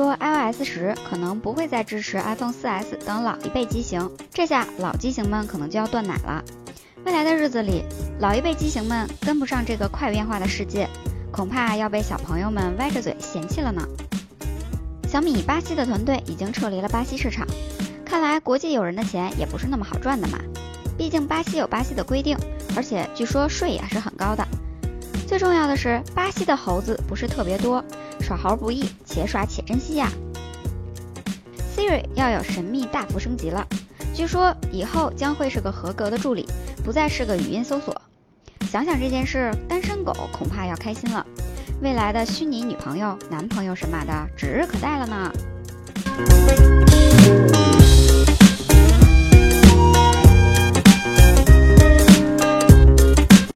说 iOS 十可能不会再支持 iPhone 4S 等老一辈机型，这下老机型们可能就要断奶了。未来的日子里，老一辈机型们跟不上这个快变化的世界，恐怕要被小朋友们歪着嘴嫌弃了呢。小米巴西的团队已经撤离了巴西市场，看来国际友人的钱也不是那么好赚的嘛。毕竟巴西有巴西的规定，而且据说税也是很高的。最重要的是，巴西的猴子不是特别多，耍猴不易，且耍且珍惜呀。Siri 要有神秘大幅升级了，据说以后将会是个合格的助理，不再是个语音搜索。想想这件事，单身狗恐怕要开心了。未来的虚拟女朋友、男朋友什么的，指日可待了呢。